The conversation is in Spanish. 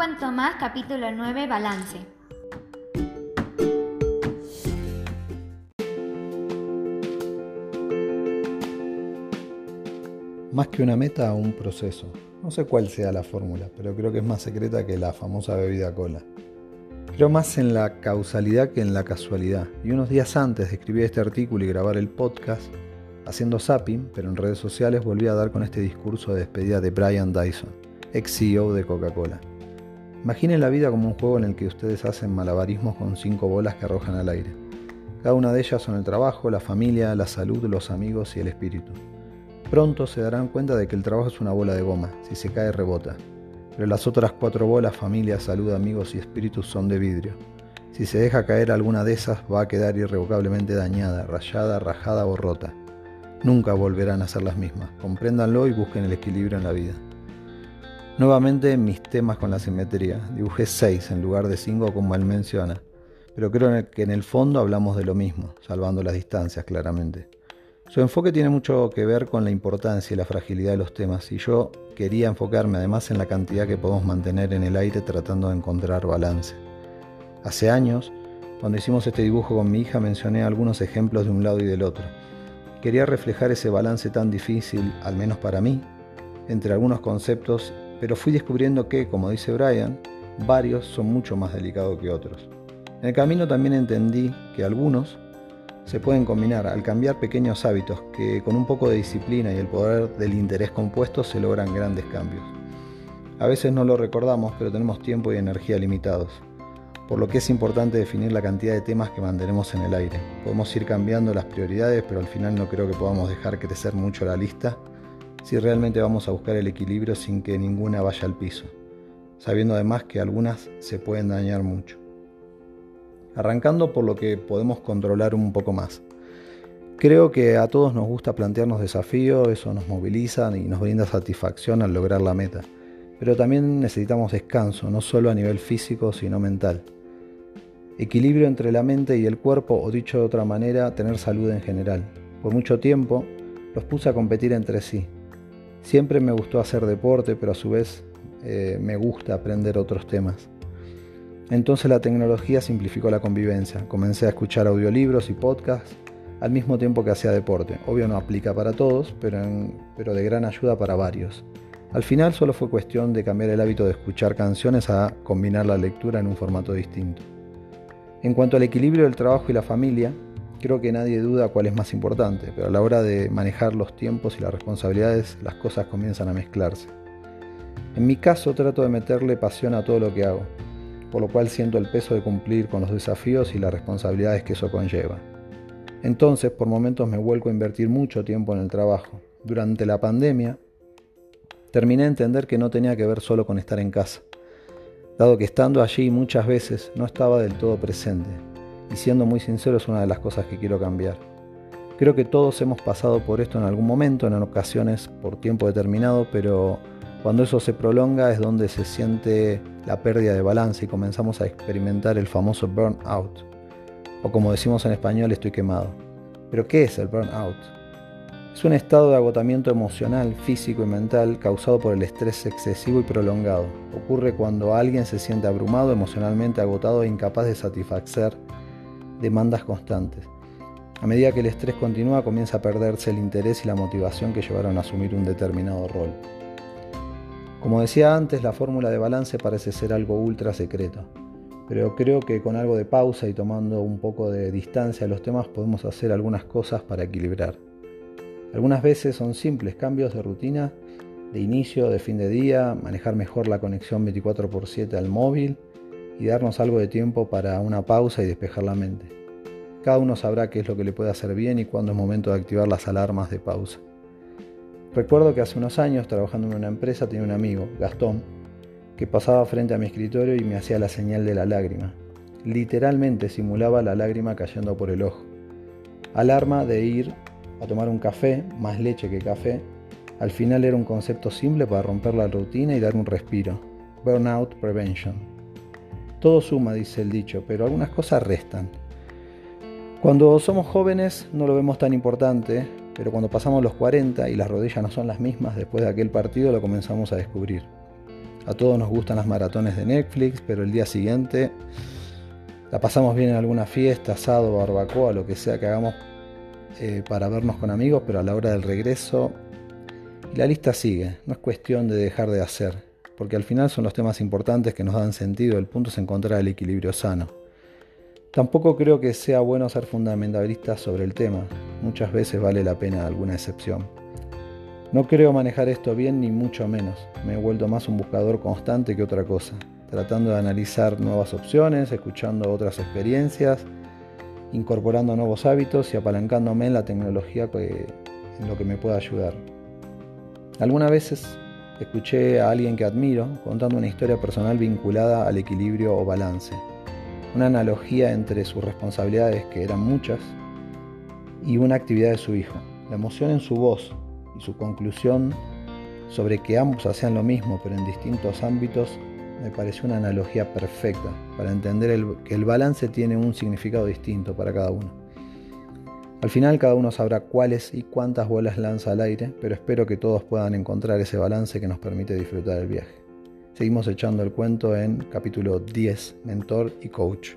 cuento más, capítulo 9, balance. Más que una meta, un proceso. No sé cuál sea la fórmula, pero creo que es más secreta que la famosa bebida cola. Creo más en la causalidad que en la casualidad. Y unos días antes de escribir este artículo y grabar el podcast, haciendo zapping, pero en redes sociales, volví a dar con este discurso de despedida de Brian Dyson, ex CEO de Coca-Cola. Imaginen la vida como un juego en el que ustedes hacen malabarismos con cinco bolas que arrojan al aire. Cada una de ellas son el trabajo, la familia, la salud, los amigos y el espíritu. Pronto se darán cuenta de que el trabajo es una bola de goma, si se cae rebota pero las otras cuatro bolas, familia, salud, amigos y espíritus, son de vidrio. Si se deja caer alguna de esas, va a quedar irrevocablemente dañada, rayada, rajada o rota. Nunca volverán a ser las mismas. Compréndanlo y busquen el equilibrio en la vida. Nuevamente mis temas con la simetría. Dibujé seis en lugar de cinco como él menciona. Pero creo que en el fondo hablamos de lo mismo, salvando las distancias claramente. Su enfoque tiene mucho que ver con la importancia y la fragilidad de los temas y yo quería enfocarme además en la cantidad que podemos mantener en el aire tratando de encontrar balance. Hace años, cuando hicimos este dibujo con mi hija, mencioné algunos ejemplos de un lado y del otro. Quería reflejar ese balance tan difícil, al menos para mí, entre algunos conceptos, pero fui descubriendo que, como dice Brian, varios son mucho más delicados que otros. En el camino también entendí que algunos se pueden combinar al cambiar pequeños hábitos que con un poco de disciplina y el poder del interés compuesto se logran grandes cambios. A veces no lo recordamos, pero tenemos tiempo y energía limitados, por lo que es importante definir la cantidad de temas que mantenemos en el aire. Podemos ir cambiando las prioridades, pero al final no creo que podamos dejar crecer mucho la lista si realmente vamos a buscar el equilibrio sin que ninguna vaya al piso, sabiendo además que algunas se pueden dañar mucho arrancando por lo que podemos controlar un poco más. Creo que a todos nos gusta plantearnos desafíos, eso nos moviliza y nos brinda satisfacción al lograr la meta. Pero también necesitamos descanso, no solo a nivel físico, sino mental. Equilibrio entre la mente y el cuerpo, o dicho de otra manera, tener salud en general. Por mucho tiempo los puse a competir entre sí. Siempre me gustó hacer deporte, pero a su vez eh, me gusta aprender otros temas. Entonces la tecnología simplificó la convivencia. Comencé a escuchar audiolibros y podcasts al mismo tiempo que hacía deporte. Obvio no aplica para todos, pero, pero de gran ayuda para varios. Al final solo fue cuestión de cambiar el hábito de escuchar canciones a combinar la lectura en un formato distinto. En cuanto al equilibrio del trabajo y la familia, creo que nadie duda cuál es más importante, pero a la hora de manejar los tiempos y las responsabilidades, las cosas comienzan a mezclarse. En mi caso trato de meterle pasión a todo lo que hago, por lo cual siento el peso de cumplir con los desafíos y las responsabilidades que eso conlleva. Entonces, por momentos me vuelco a invertir mucho tiempo en el trabajo. Durante la pandemia, terminé a entender que no tenía que ver solo con estar en casa, dado que estando allí muchas veces no estaba del todo presente, y siendo muy sincero es una de las cosas que quiero cambiar. Creo que todos hemos pasado por esto en algún momento, en ocasiones por tiempo determinado, pero cuando eso se prolonga es donde se siente la pérdida de balance y comenzamos a experimentar el famoso burnout. O como decimos en español, estoy quemado. Pero ¿qué es el burnout? Es un estado de agotamiento emocional, físico y mental causado por el estrés excesivo y prolongado. Ocurre cuando alguien se siente abrumado, emocionalmente agotado e incapaz de satisfacer demandas constantes. A medida que el estrés continúa, comienza a perderse el interés y la motivación que llevaron a asumir un determinado rol. Como decía antes, la fórmula de balance parece ser algo ultra secreto, pero creo que con algo de pausa y tomando un poco de distancia a los temas podemos hacer algunas cosas para equilibrar. Algunas veces son simples cambios de rutina, de inicio, de fin de día, manejar mejor la conexión 24x7 al móvil y darnos algo de tiempo para una pausa y despejar la mente. Cada uno sabrá qué es lo que le puede hacer bien y cuándo es momento de activar las alarmas de pausa. Recuerdo que hace unos años, trabajando en una empresa, tenía un amigo, Gastón, que pasaba frente a mi escritorio y me hacía la señal de la lágrima. Literalmente simulaba la lágrima cayendo por el ojo. Alarma de ir a tomar un café, más leche que café. Al final era un concepto simple para romper la rutina y dar un respiro. Burnout Prevention. Todo suma, dice el dicho, pero algunas cosas restan. Cuando somos jóvenes no lo vemos tan importante, pero cuando pasamos los 40 y las rodillas no son las mismas después de aquel partido lo comenzamos a descubrir. A todos nos gustan las maratones de Netflix, pero el día siguiente la pasamos bien en alguna fiesta, asado, barbacoa, lo que sea que hagamos eh, para vernos con amigos, pero a la hora del regreso la lista sigue, no es cuestión de dejar de hacer, porque al final son los temas importantes que nos dan sentido, el punto es encontrar el equilibrio sano. Tampoco creo que sea bueno ser fundamentalista sobre el tema, muchas veces vale la pena alguna excepción. No creo manejar esto bien ni mucho menos, me he vuelto más un buscador constante que otra cosa, tratando de analizar nuevas opciones, escuchando otras experiencias, incorporando nuevos hábitos y apalancándome en la tecnología en lo que me pueda ayudar. Algunas veces escuché a alguien que admiro contando una historia personal vinculada al equilibrio o balance, una analogía entre sus responsabilidades, que eran muchas, y una actividad de su hijo. La emoción en su voz y su conclusión sobre que ambos hacían lo mismo pero en distintos ámbitos me pareció una analogía perfecta para entender que el balance tiene un significado distinto para cada uno. Al final cada uno sabrá cuáles y cuántas bolas lanza al aire, pero espero que todos puedan encontrar ese balance que nos permite disfrutar el viaje. Seguimos echando el cuento en capítulo 10, Mentor y Coach.